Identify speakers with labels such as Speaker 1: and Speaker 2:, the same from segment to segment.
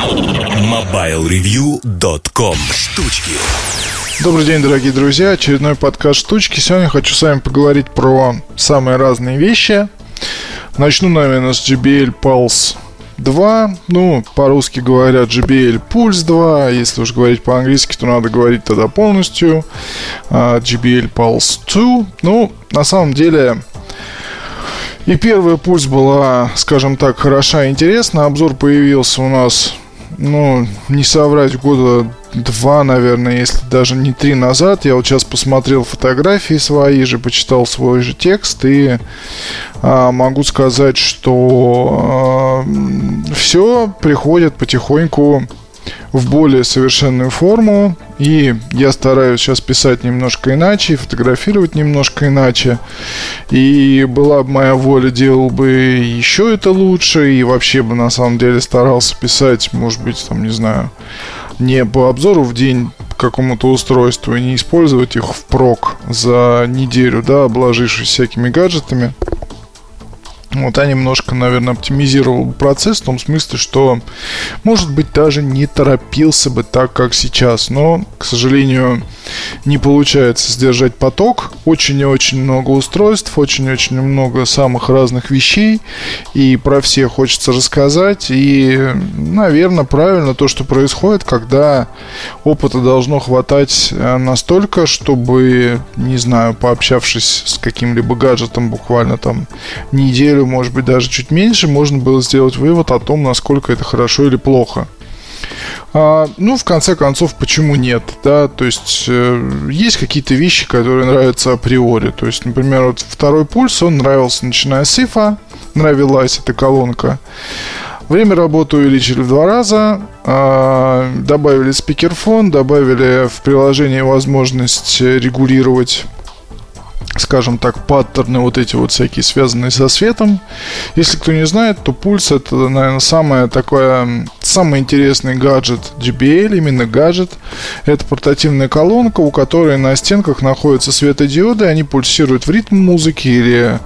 Speaker 1: MobileReview.com Штучки
Speaker 2: Добрый день, дорогие друзья. Очередной подкаст «Штучки». Сегодня хочу с вами поговорить про самые разные вещи. Начну, наверное, с JBL Pulse 2. Ну, по-русски говорят JBL Pulse 2. Если уж говорить по-английски, то надо говорить тогда полностью. JBL а, Pulse 2. Ну, на самом деле, и первая пульс была, скажем так, хороша и интересна. Обзор появился у нас, ну, не соврать, года два, наверное, если даже не три назад. Я вот сейчас посмотрел фотографии свои же, почитал свой же текст и а, могу сказать, что а, все приходит потихоньку в более совершенную форму. И я стараюсь сейчас писать немножко иначе, фотографировать немножко иначе. И была бы моя воля, делал бы еще это лучше. И вообще бы на самом деле старался писать, может быть, там, не знаю, не по обзору в день какому-то устройству и не использовать их впрок за неделю, да, обложившись всякими гаджетами. Вот я немножко, наверное, оптимизировал процесс в том смысле, что, может быть, даже не торопился бы так, как сейчас. Но, к сожалению, не получается сдержать поток. Очень и очень много устройств, очень и очень много самых разных вещей. И про все хочется рассказать. И, наверное, правильно то, что происходит, когда опыта должно хватать э, настолько, чтобы, не знаю, пообщавшись с каким-либо гаджетом буквально там неделю неделю, может быть, даже чуть меньше, можно было сделать вывод о том, насколько это хорошо или плохо. А, ну, в конце концов, почему нет, да, то есть э, есть какие-то вещи, которые нравятся априори, то есть, например, вот второй пульс, он нравился начиная с ифа, нравилась эта колонка, Время работы увеличили в два раза, а, добавили спикерфон, добавили в приложение возможность регулировать скажем так, паттерны вот эти вот всякие, связанные со светом. Если кто не знает, то пульс это, наверное, самое такое, самый интересный гаджет JBL, именно гаджет. Это портативная колонка, у которой на стенках находятся светодиоды, они пульсируют в ритм музыки или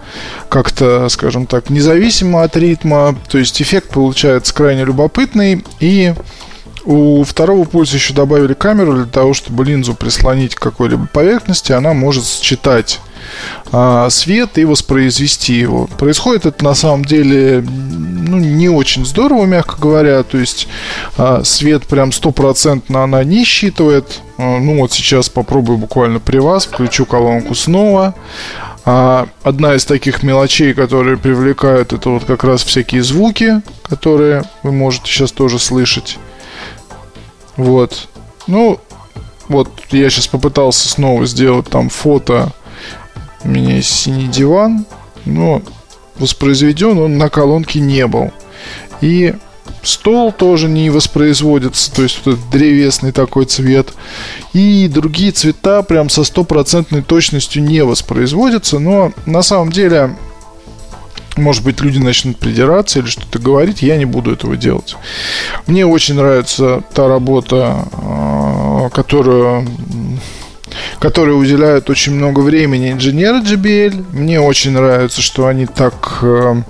Speaker 2: как-то, скажем так, независимо от ритма. То есть эффект получается крайне любопытный и у второго пульса еще добавили камеру для того, чтобы линзу прислонить к какой-либо поверхности, она может считать а, свет и воспроизвести его. Происходит это на самом деле ну, не очень здорово, мягко говоря. То есть а, свет прям стопроцентно она не считывает. А, ну вот сейчас попробую буквально при вас, включу колонку снова. А, одна из таких мелочей, которые привлекают, это вот как раз всякие звуки, которые вы можете сейчас тоже слышать. Вот. Ну, вот я сейчас попытался снова сделать там фото. У меня есть синий диван, но воспроизведен он на колонке не был. И стол тоже не воспроизводится, то есть вот этот древесный такой цвет. И другие цвета прям со стопроцентной точностью не воспроизводятся, но на самом деле может быть, люди начнут придираться или что-то говорить, я не буду этого делать. Мне очень нравится та работа, а, которую которые уделяют очень много времени инженеры JBL. Мне очень нравится, что они так э,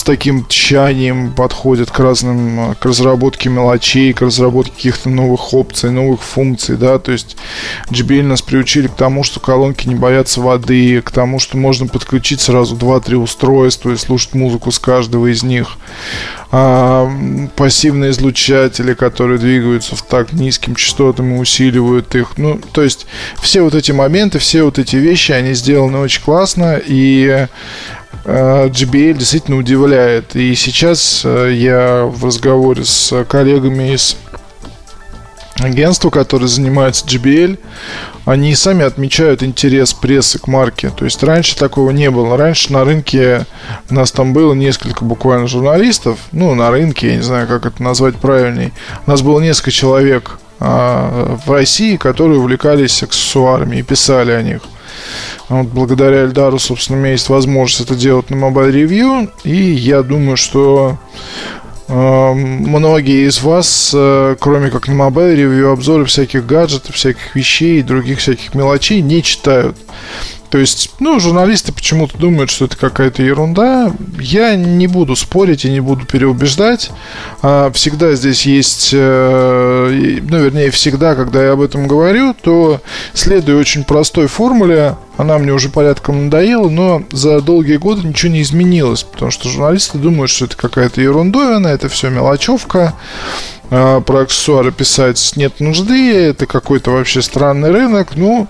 Speaker 2: с таким тщанием подходят к разным, к разработке мелочей, к разработке каких-то новых опций, новых функций, да, то есть JBL нас приучили к тому, что колонки не боятся воды, к тому, что можно подключить сразу 2-3 устройства и слушать музыку с каждого из них. А, пассивные излучатели, которые двигаются в так низким частотам и усиливают их. Ну, то есть все вот эти моменты, все вот эти вещи, они сделаны очень классно, и JBL действительно удивляет. И сейчас э, я в разговоре с коллегами из агентства, которые занимаются JBL, они сами отмечают интерес прессы к марке. То есть раньше такого не было. Раньше на рынке у нас там было несколько буквально журналистов. Ну, на рынке, я не знаю, как это назвать правильней. У нас было несколько человек а, в России, которые увлекались аксессуарами и писали о них. Вот благодаря Эльдару, собственно, у меня есть возможность это делать на Mobile Review. И я думаю, что многие из вас, э, кроме как на Mobile Review, обзоры всяких гаджетов, всяких вещей и других всяких мелочей не читают. То есть, ну, журналисты почему-то думают, что это какая-то ерунда. Я не буду спорить и не буду переубеждать. А, всегда здесь есть, э, ну, вернее, всегда, когда я об этом говорю, то следую очень простой формуле. Она мне уже порядком надоела, но за долгие годы ничего не изменилось, потому что журналисты думают, что это какая-то ерундовина, это все мелочевка а, про аксессуары писать нет нужды, это какой-то вообще странный рынок. Ну,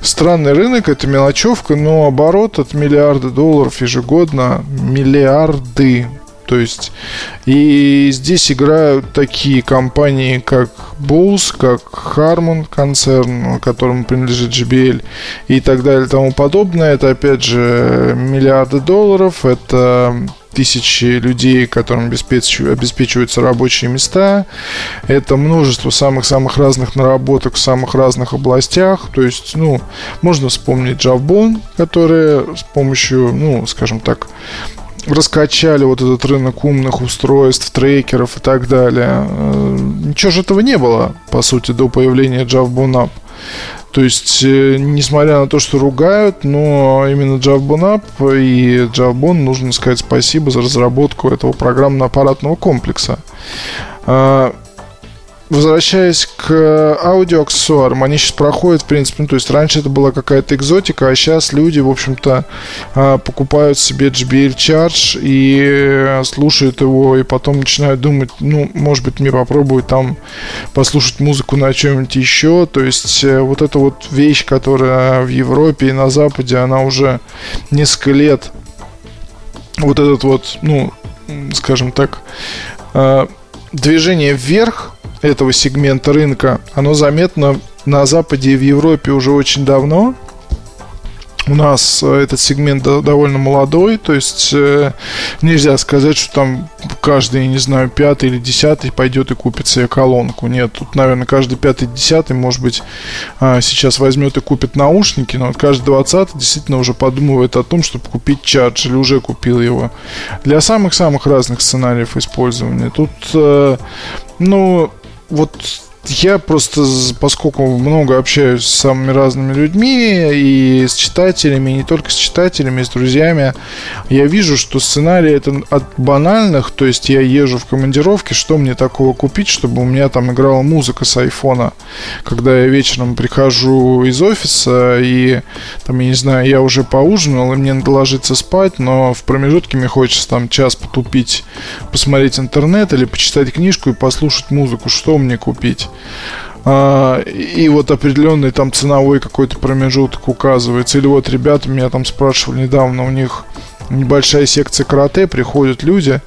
Speaker 2: Странный рынок, это мелочевка, но оборот от миллиарда долларов ежегодно, миллиарды. То есть, и здесь играют такие компании, как Bulls, как Harman концерн, которому принадлежит JBL и так далее и тому подобное. Это, опять же, миллиарды долларов, это тысячи людей, которым обеспечиваются рабочие места. Это множество самых-самых разных наработок в самых разных областях. То есть, ну, можно вспомнить Javbon, которые с помощью, ну, скажем так, раскачали вот этот рынок умных устройств, трекеров и так далее. Э, ничего же этого не было, по сути, до появления Javbon App. То есть, э, несмотря на то, что ругают, но именно JavaBonApp и JavaBon нужно сказать спасибо за разработку этого программно-аппаратного комплекса. Возвращаясь к аудиоаксессуарам, они сейчас проходят, в принципе, ну, то есть раньше это была какая-то экзотика, а сейчас люди, в общем-то, а, покупают себе JBL Charge и слушают его, и потом начинают думать, ну, может быть, мне попробовать там послушать музыку на чем-нибудь еще, то есть э, вот эта вот вещь, которая в Европе и на Западе, она уже несколько лет вот этот вот, ну, скажем так, а, движение вверх этого сегмента рынка, оно заметно на Западе и в Европе уже очень давно. У нас э, этот сегмент довольно молодой, то есть э, нельзя сказать, что там каждый, не знаю, пятый или десятый пойдет и купит себе колонку. Нет, тут, наверное, каждый пятый, десятый, может быть, э, сейчас возьмет и купит наушники, но каждый двадцатый действительно уже подумывает о том, чтобы купить чардж или уже купил его. Для самых-самых разных сценариев использования. Тут, э, ну, вот я просто, поскольку много общаюсь с самыми разными людьми, и с читателями, и не только с читателями, и с друзьями, я вижу, что сценарий это от банальных, то есть я езжу в командировке, что мне такого купить, чтобы у меня там играла музыка с айфона, когда я вечером прихожу из офиса, и там, я не знаю, я уже поужинал, и мне надо ложиться спать, но в промежутке мне хочется там час потупить, посмотреть интернет или почитать книжку и послушать музыку, что мне купить. А, и вот определенный там ценовой какой-то промежуток указывается. Или вот ребята меня там спрашивали недавно, у них небольшая секция карате, приходят люди.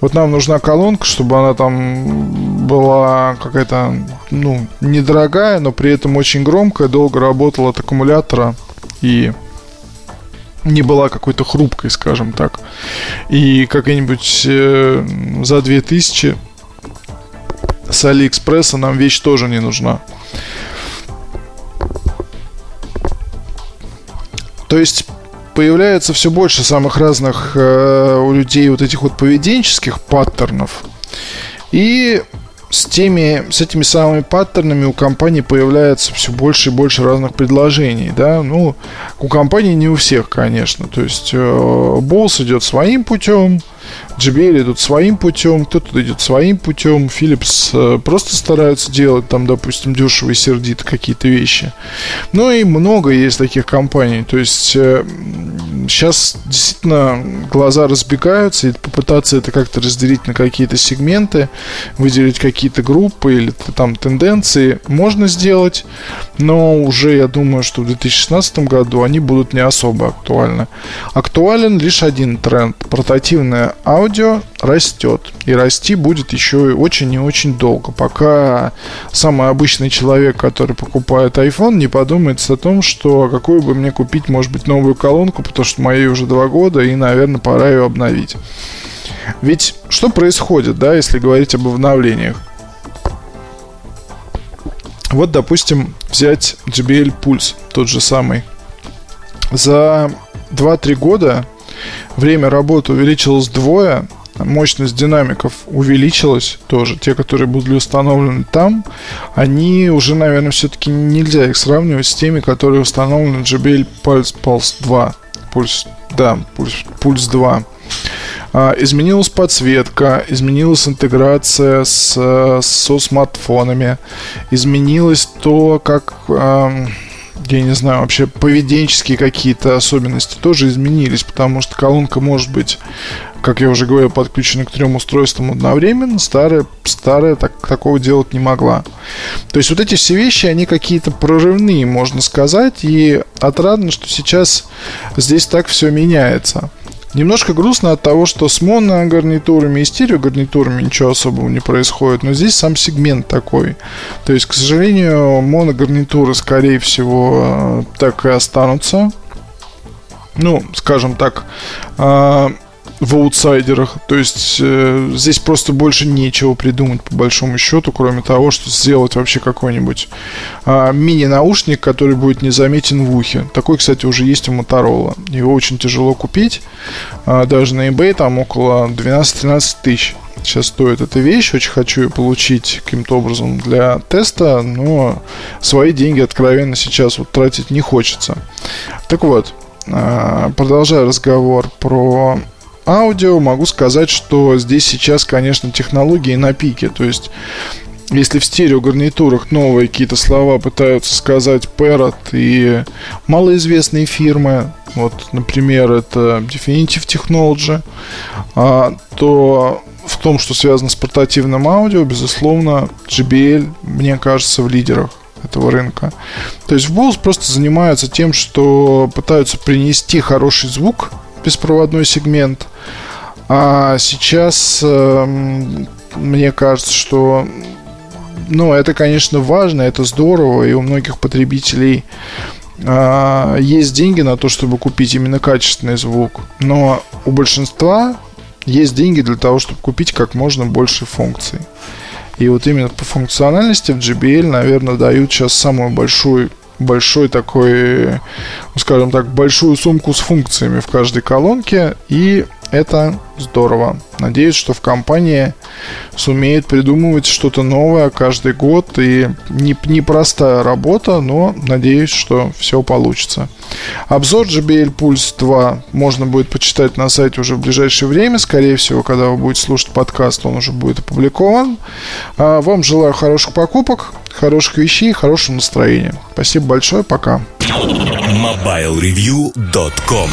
Speaker 2: Вот нам нужна колонка, чтобы она там была какая-то, ну, недорогая, но при этом очень громкая, долго работала от аккумулятора и не была какой-то хрупкой, скажем так. И как-нибудь э, за 2000 с Алиэкспресса нам вещь тоже не нужна. То есть появляется все больше самых разных э, у людей вот этих вот поведенческих паттернов. И с, теми, с этими самыми паттернами у компании появляется все больше и больше разных предложений, да, ну, у компании не у всех, конечно, то есть э, Bose идет своим путем, JBL идут своим путем, кто-то идет своим путем, Philips э, просто стараются делать там, допустим, дешево и сердито какие-то вещи. Ну и много есть таких компаний. То есть э, сейчас действительно глаза разбегаются, и попытаться это как-то разделить на какие-то сегменты, выделить какие-то группы или там тенденции можно сделать, но уже я думаю, что в 2016 году они будут не особо актуальны. Актуален лишь один тренд. Портативное аудио растет. И расти будет еще очень и очень долго, пока самый обычный человек, который покупает iPhone, не подумает о том, что какую бы мне купить, может быть, новую колонку, потому что моей уже два года, и, наверное, пора ее обновить. Ведь что происходит, да, если говорить об обновлениях? Вот, допустим, взять JBL Pulse, тот же самый. За 2-3 года время работы увеличилось вдвое, мощность динамиков увеличилась тоже. Те, которые были установлены там, они уже, наверное, все-таки нельзя их сравнивать с теми, которые установлены JBL Pulse, Pulse 2. Пульс, да, Пульс, Пульс 2. А, изменилась подсветка, изменилась интеграция с, со смартфонами, изменилось то, как я не знаю, вообще поведенческие какие-то особенности тоже изменились, потому что колонка может быть, как я уже говорил, подключена к трем устройствам одновременно, старая, старая так, такого делать не могла. То есть вот эти все вещи, они какие-то прорывные, можно сказать, и отрадно, что сейчас здесь так все меняется. Немножко грустно от того, что с моногарнитурами и стереогарнитурами ничего особого не происходит, но здесь сам сегмент такой. То есть, к сожалению, моногарнитуры, скорее всего, так и останутся. Ну, скажем так, а, в аутсайдерах. То есть э, здесь просто больше нечего придумать по большому счету, кроме того, что сделать вообще какой-нибудь э, мини-наушник, который будет незаметен в ухе. Такой, кстати, уже есть у Motorola. Его очень тяжело купить. Э, даже на eBay там около 12-13 тысяч сейчас стоит эта вещь. Очень хочу ее получить каким-то образом для теста, но свои деньги откровенно сейчас вот тратить не хочется. Так вот, э, продолжая разговор про аудио, могу сказать, что здесь сейчас, конечно, технологии на пике. То есть если в стереогарнитурах новые какие-то слова пытаются сказать Parrot и малоизвестные фирмы, вот, например, это Definitive Technology, а, то в том, что связано с портативным аудио, безусловно, JBL, мне кажется, в лидерах этого рынка. То есть Bose просто занимаются тем, что пытаются принести хороший звук беспроводной сегмент. А сейчас э, мне кажется, что ну, это, конечно, важно, это здорово, и у многих потребителей э, есть деньги на то, чтобы купить именно качественный звук. Но у большинства есть деньги для того, чтобы купить как можно больше функций. И вот именно по функциональности в JBL, наверное, дают сейчас самую большую большой такой, скажем так, большую сумку с функциями в каждой колонке. И это здорово. Надеюсь, что в компании сумеет придумывать что-то новое каждый год. И не, непростая работа, но надеюсь, что все получится. Обзор JBL Pulse 2 можно будет почитать на сайте уже в ближайшее время. Скорее всего, когда вы будете слушать подкаст, он уже будет опубликован. А вам желаю хороших покупок, хороших вещей, хорошего настроения. Спасибо большое, пока.
Speaker 1: MobileReview.com